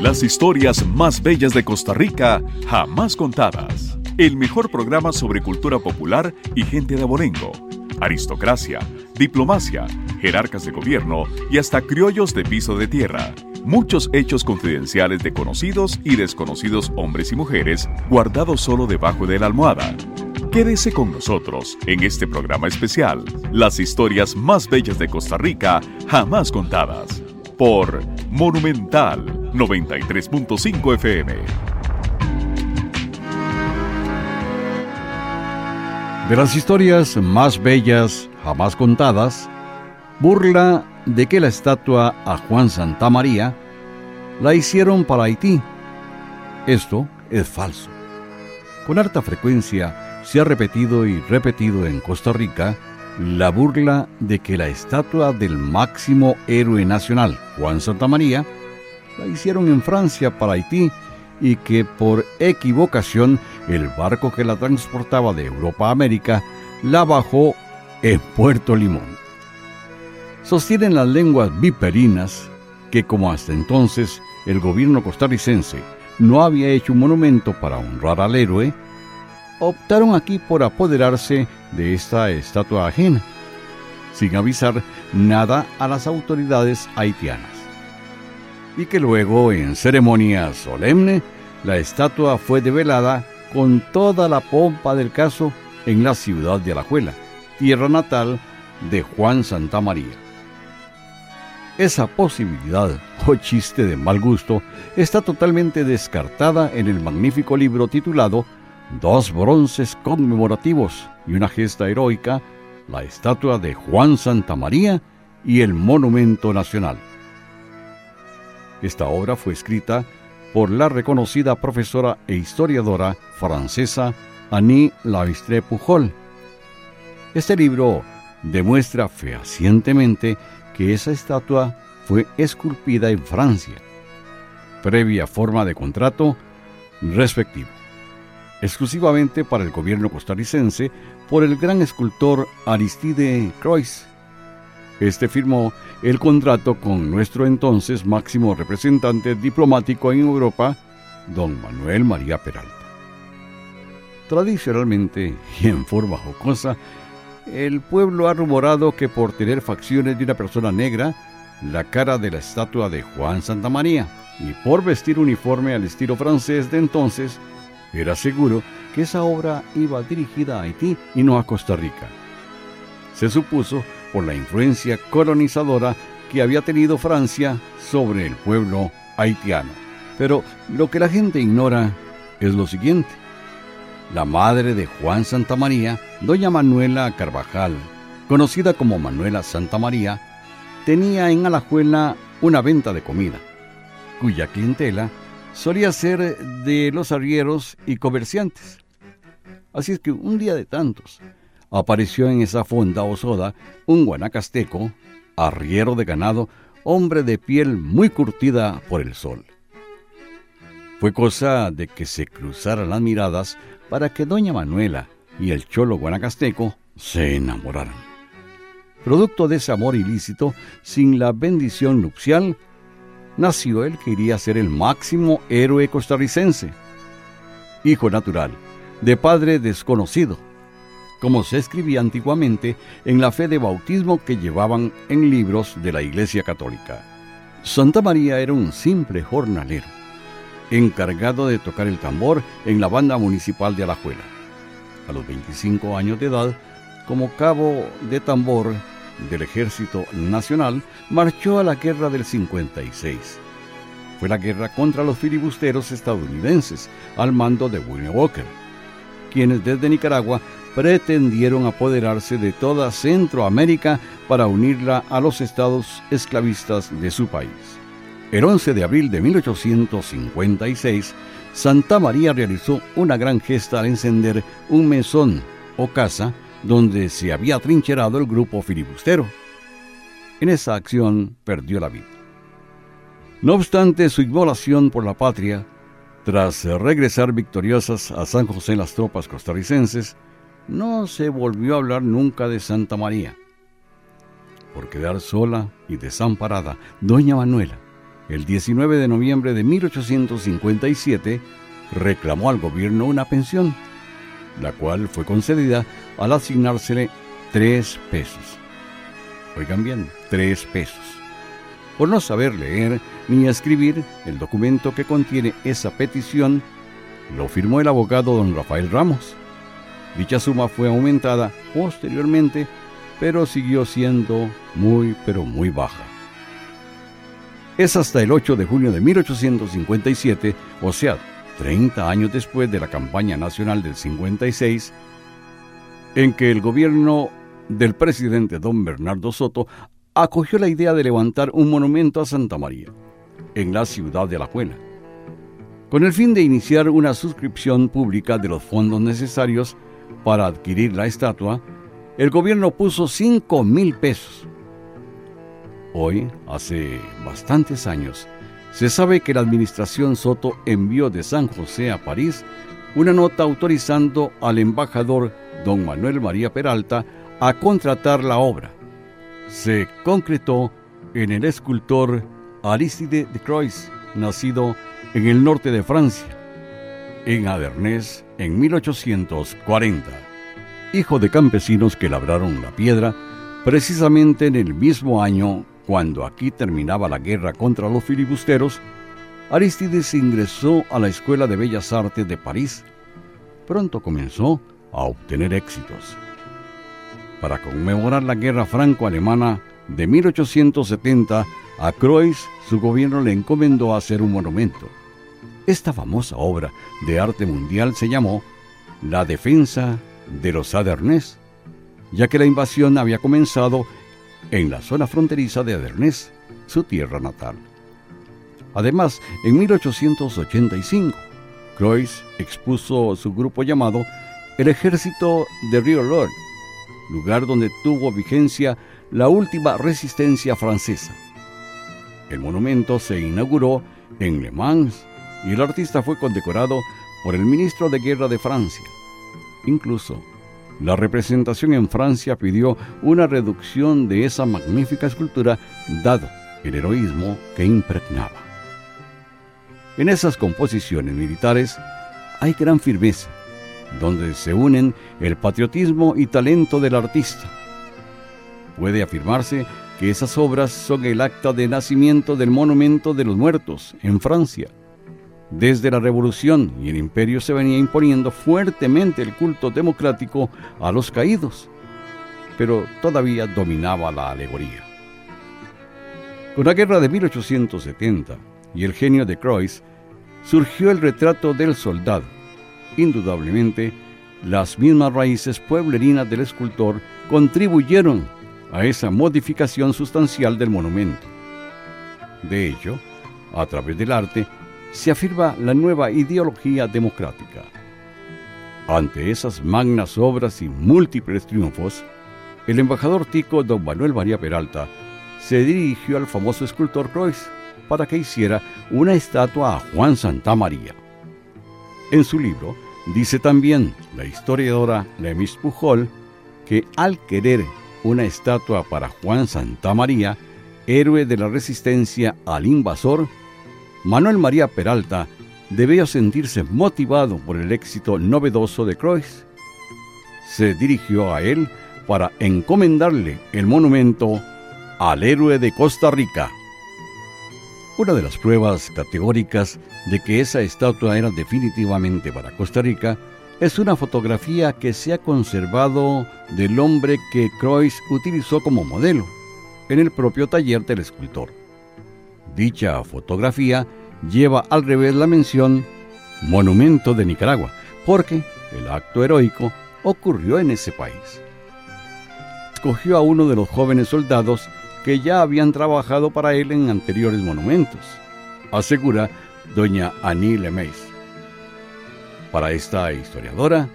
Las historias más bellas de Costa Rica jamás contadas. El mejor programa sobre cultura popular y gente de abolengo. Aristocracia, diplomacia, jerarcas de gobierno y hasta criollos de piso de tierra. Muchos hechos confidenciales de conocidos y desconocidos hombres y mujeres guardados solo debajo de la almohada. Quédese con nosotros en este programa especial, las historias más bellas de Costa Rica jamás contadas, por Monumental 93.5 FM. De las historias más bellas jamás contadas, burla de que la estatua a Juan Santa María la hicieron para Haití. Esto es falso. Con harta frecuencia se ha repetido y repetido en Costa Rica la burla de que la estatua del máximo héroe nacional, Juan Santa María, la hicieron en Francia para Haití y que por equivocación el barco que la transportaba de Europa a América la bajó en Puerto Limón. Sostienen las lenguas viperinas que como hasta entonces el gobierno costarricense no había hecho un monumento para honrar al héroe, optaron aquí por apoderarse de esta estatua ajena, sin avisar nada a las autoridades haitianas y que luego, en ceremonia solemne, la estatua fue develada con toda la pompa del caso en la ciudad de Alajuela, tierra natal de Juan Santa María. Esa posibilidad o chiste de mal gusto está totalmente descartada en el magnífico libro titulado Dos bronces conmemorativos y una gesta heroica, la estatua de Juan Santa María y el Monumento Nacional. Esta obra fue escrita por la reconocida profesora e historiadora francesa Annie Lavistre Pujol. Este libro demuestra fehacientemente que esa estatua fue esculpida en Francia, previa forma de contrato respectivo, exclusivamente para el gobierno costarricense por el gran escultor Aristide Croix. Este firmó el contrato con nuestro entonces máximo representante diplomático en Europa, don Manuel María Peralta. Tradicionalmente y en forma jocosa, el pueblo ha rumorado que por tener facciones de una persona negra, la cara de la estatua de Juan Santa María, y por vestir uniforme al estilo francés de entonces, era seguro que esa obra iba dirigida a Haití y no a Costa Rica. Se supuso por la influencia colonizadora que había tenido Francia sobre el pueblo haitiano. Pero lo que la gente ignora es lo siguiente. La madre de Juan Santa María, doña Manuela Carvajal, conocida como Manuela Santa María, tenía en Alajuela una venta de comida, cuya clientela solía ser de los arrieros y comerciantes. Así es que un día de tantos, apareció en esa fonda o soda un guanacasteco, arriero de ganado, hombre de piel muy curtida por el sol. Fue cosa de que se cruzaran las miradas para que doña Manuela y el cholo guanacasteco se enamoraran. Producto de ese amor ilícito, sin la bendición nupcial, nació el que iría a ser el máximo héroe costarricense. Hijo natural, de padre desconocido, como se escribía antiguamente en la fe de bautismo que llevaban en libros de la Iglesia Católica. Santa María era un simple jornalero, encargado de tocar el tambor en la banda municipal de Alajuela. A los 25 años de edad, como cabo de tambor del Ejército Nacional, marchó a la guerra del 56. Fue la guerra contra los filibusteros estadounidenses al mando de William Walker, quienes desde Nicaragua pretendieron apoderarse de toda Centroamérica para unirla a los estados esclavistas de su país. El 11 de abril de 1856, Santa María realizó una gran gesta al encender un mesón o casa donde se había trincherado el grupo filibustero. En esa acción perdió la vida. No obstante su inmolación por la patria, tras regresar victoriosas a San José las tropas costarricenses, no se volvió a hablar nunca de Santa María. Por quedar sola y desamparada, doña Manuela, el 19 de noviembre de 1857, reclamó al gobierno una pensión, la cual fue concedida al asignársele tres pesos. Oigan bien, tres pesos. Por no saber leer ni escribir, el documento que contiene esa petición lo firmó el abogado don Rafael Ramos. Dicha suma fue aumentada posteriormente, pero siguió siendo muy, pero muy baja. Es hasta el 8 de junio de 1857, o sea, 30 años después de la campaña nacional del 56, en que el gobierno del presidente don Bernardo Soto acogió la idea de levantar un monumento a Santa María, en la ciudad de Alajuela, con el fin de iniciar una suscripción pública de los fondos necesarios para adquirir la estatua, el gobierno puso 5 mil pesos. Hoy, hace bastantes años, se sabe que la administración Soto envió de San José a París una nota autorizando al embajador don Manuel María Peralta a contratar la obra. Se concretó en el escultor Aristide de Croix, nacido en el norte de Francia, en Avernés en 1840. Hijo de campesinos que labraron la piedra, precisamente en el mismo año cuando aquí terminaba la guerra contra los filibusteros, Aristides ingresó a la Escuela de Bellas Artes de París. Pronto comenzó a obtener éxitos. Para conmemorar la guerra franco-alemana de 1870, a Croix su gobierno le encomendó hacer un monumento. Esta famosa obra de arte mundial se llamó La defensa de los Adernés, ya que la invasión había comenzado en la zona fronteriza de Adernés, su tierra natal. Además, en 1885, Croix expuso su grupo llamado El Ejército de Río Lord, lugar donde tuvo vigencia la última resistencia francesa. El monumento se inauguró en Le Mans y el artista fue condecorado por el ministro de Guerra de Francia. Incluso, la representación en Francia pidió una reducción de esa magnífica escultura dado el heroísmo que impregnaba. En esas composiciones militares hay gran firmeza, donde se unen el patriotismo y talento del artista. Puede afirmarse que esas obras son el acta de nacimiento del monumento de los muertos en Francia, desde la Revolución y el Imperio se venía imponiendo fuertemente el culto democrático a los caídos, pero todavía dominaba la alegoría. Con la guerra de 1870 y el genio de Croix, surgió el retrato del soldado. Indudablemente, las mismas raíces pueblerinas del escultor contribuyeron a esa modificación sustancial del monumento. De hecho, a través del arte, se afirma la nueva ideología democrática. Ante esas magnas obras y múltiples triunfos, el embajador tico don Manuel María Peralta se dirigió al famoso escultor Croix para que hiciera una estatua a Juan Santa María. En su libro dice también la historiadora Lemis Pujol que al querer una estatua para Juan Santa María, héroe de la resistencia al invasor, Manuel María Peralta debía sentirse motivado por el éxito novedoso de Croix. Se dirigió a él para encomendarle el monumento al héroe de Costa Rica. Una de las pruebas categóricas de que esa estatua era definitivamente para Costa Rica es una fotografía que se ha conservado del hombre que Croix utilizó como modelo en el propio taller del escultor. Dicha fotografía lleva al revés la mención Monumento de Nicaragua, porque el acto heroico ocurrió en ese país. Escogió a uno de los jóvenes soldados que ya habían trabajado para él en anteriores monumentos, asegura doña Annie Lemeis. Para esta historiadora,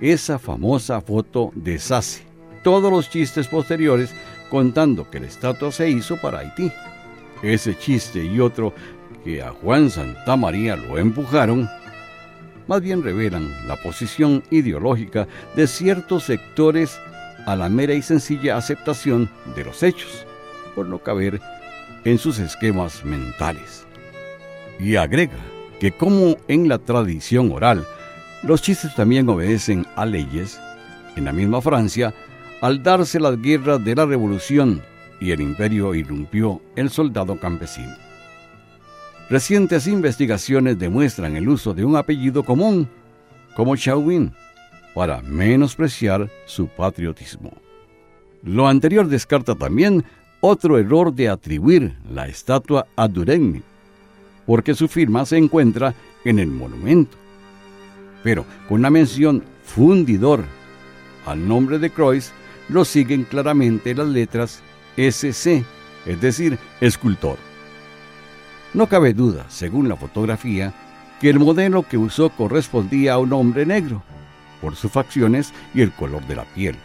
esa famosa foto deshace todos los chistes posteriores contando que la estatua se hizo para Haití. Ese chiste y otro que a Juan Santa María lo empujaron, más bien revelan la posición ideológica de ciertos sectores a la mera y sencilla aceptación de los hechos, por no caber en sus esquemas mentales. Y agrega que como en la tradición oral, los chistes también obedecen a leyes, en la misma Francia, al darse las guerras de la Revolución y el imperio irrumpió el soldado campesino. Recientes investigaciones demuestran el uso de un apellido común, como Chauvin, para menospreciar su patriotismo. Lo anterior descarta también otro error de atribuir la estatua a Duregni, porque su firma se encuentra en el monumento. Pero con la mención fundidor al nombre de Croix, lo siguen claramente las letras SC, es decir, escultor. No cabe duda, según la fotografía, que el modelo que usó correspondía a un hombre negro, por sus facciones y el color de la piel,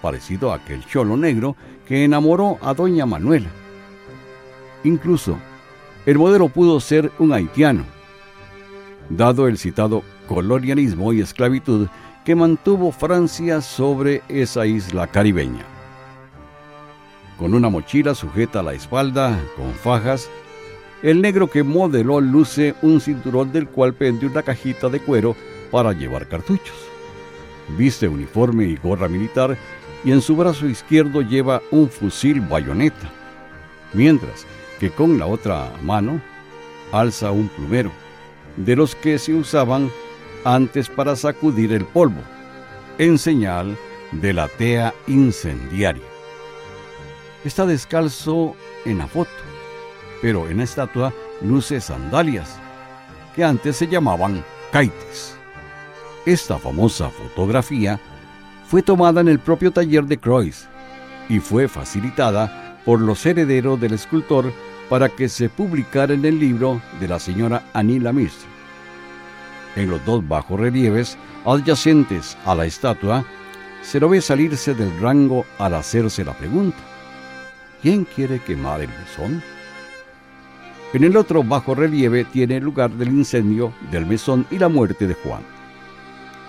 parecido a aquel cholo negro que enamoró a doña Manuela. Incluso, el modelo pudo ser un haitiano, dado el citado colonialismo y esclavitud que mantuvo Francia sobre esa isla caribeña. Con una mochila sujeta a la espalda con fajas, el negro que modeló luce un cinturón del cual pende una cajita de cuero para llevar cartuchos. Viste uniforme y gorra militar y en su brazo izquierdo lleva un fusil bayoneta, mientras que con la otra mano alza un plumero, de los que se usaban antes para sacudir el polvo, en señal de la tea incendiaria. Está descalzo en la foto, pero en la estatua luce sandalias, que antes se llamaban caites. Esta famosa fotografía fue tomada en el propio taller de Croix y fue facilitada por los herederos del escultor para que se publicara en el libro de la señora Annie Mistre. En los dos bajos relieves adyacentes a la estatua, se lo ve salirse del rango al hacerse la pregunta, ¿quién quiere quemar el mesón? En el otro bajo relieve tiene lugar del incendio del mesón y la muerte de Juan.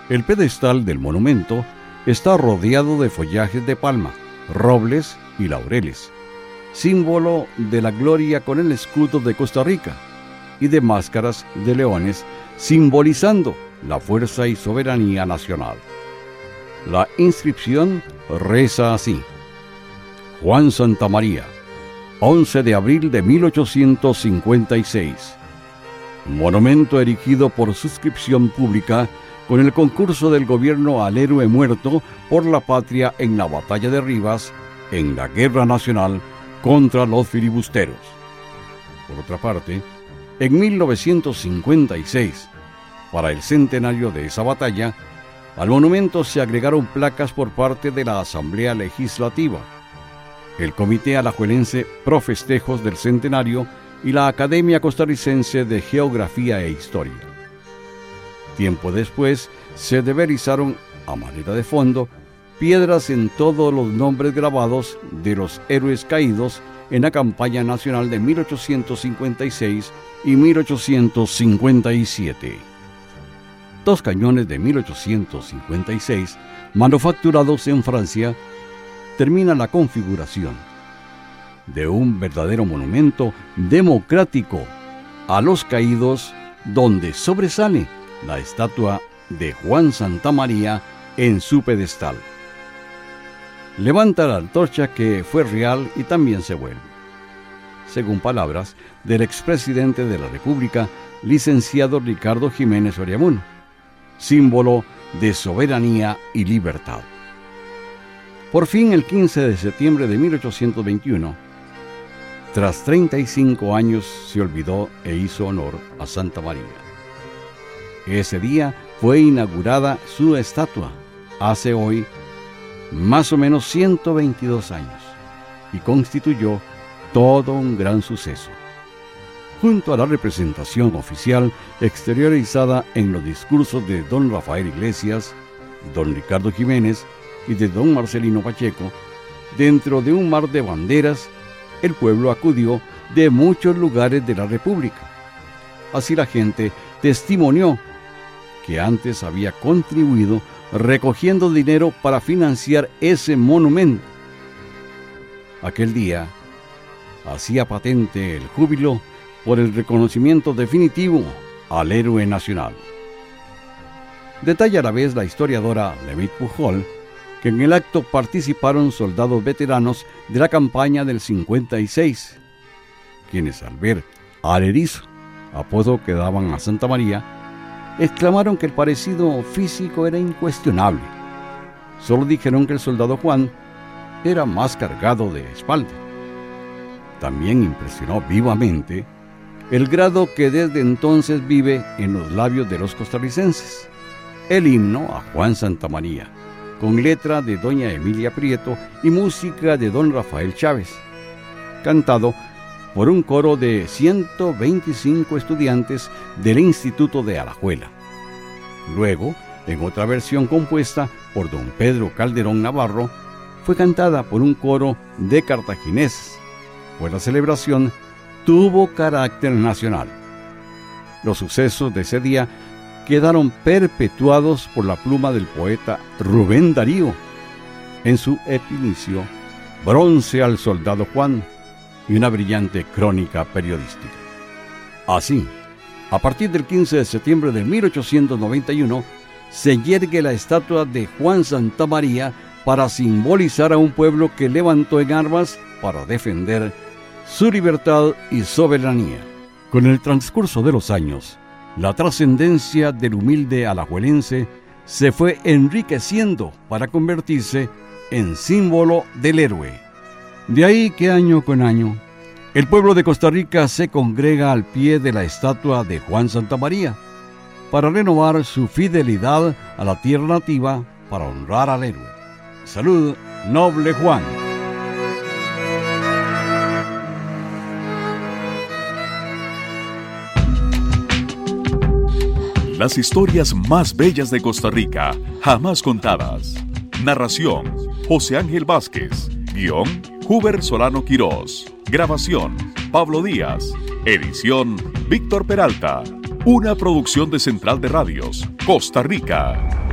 El pedestal del monumento está rodeado de follajes de palma, robles y laureles, símbolo de la gloria con el escudo de Costa Rica, y de máscaras de leones, simbolizando la fuerza y soberanía nacional. La inscripción reza así. Juan Santa María, 11 de abril de 1856. Monumento erigido por suscripción pública con el concurso del gobierno al héroe muerto por la patria en la batalla de Rivas, en la Guerra Nacional contra los filibusteros. Por otra parte, en 1956, para el centenario de esa batalla, al monumento se agregaron placas por parte de la Asamblea Legislativa, el Comité Alajuelense Pro Festejos del Centenario y la Academia Costarricense de Geografía e Historia. Tiempo después se deberizaron, a manera de fondo, piedras en todos los nombres grabados de los héroes caídos en la campaña nacional de 1856 y 1857. Dos cañones de 1856, manufacturados en Francia, terminan la configuración de un verdadero monumento democrático a los caídos donde sobresale la estatua de Juan Santa María en su pedestal. Levanta la antorcha que fue real y también se vuelve. Según palabras del expresidente de la República, licenciado Ricardo Jiménez Oriamuno, símbolo de soberanía y libertad. Por fin, el 15 de septiembre de 1821, tras 35 años, se olvidó e hizo honor a Santa María. Ese día fue inaugurada su estatua, hace hoy más o menos 122 años, y constituyó todo un gran suceso. Junto a la representación oficial exteriorizada en los discursos de don Rafael Iglesias, don Ricardo Jiménez y de don Marcelino Pacheco, dentro de un mar de banderas, el pueblo acudió de muchos lugares de la República. Así la gente testimonió que antes había contribuido recogiendo dinero para financiar ese monumento. Aquel día, hacía patente el júbilo por el reconocimiento definitivo al héroe nacional. Detalla a la vez la historiadora Levit Pujol que en el acto participaron soldados veteranos de la campaña del 56, quienes al ver al erizo, apodo que daban a Santa María, exclamaron que el parecido físico era incuestionable. Solo dijeron que el soldado Juan era más cargado de espalda. También impresionó vivamente el grado que desde entonces vive en los labios de los costarricenses, el himno a Juan Santa María con letra de doña Emilia Prieto y música de don Rafael Chávez, cantado por un coro de 125 estudiantes del Instituto de Alajuela. Luego, en otra versión compuesta por don Pedro Calderón Navarro, fue cantada por un coro de cartagineses, pues la celebración tuvo carácter nacional. Los sucesos de ese día quedaron perpetuados por la pluma del poeta Rubén Darío en su epinicio Bronce al Soldado Juan y una brillante crónica periodística. Así, a partir del 15 de septiembre de 1891, se yergue la estatua de Juan Santa María para simbolizar a un pueblo que levantó en armas para defender su libertad y soberanía. Con el transcurso de los años, la trascendencia del humilde alajuelense se fue enriqueciendo para convertirse en símbolo del héroe. De ahí que año con año, el pueblo de Costa Rica se congrega al pie de la estatua de Juan Santa María para renovar su fidelidad a la tierra nativa para honrar al héroe. Salud, noble Juan. Las historias más bellas de Costa Rica, jamás contadas. Narración, José Ángel Vázquez. Guión, Huber Solano Quirós. Grabación, Pablo Díaz. Edición, Víctor Peralta. Una producción de Central de Radios, Costa Rica.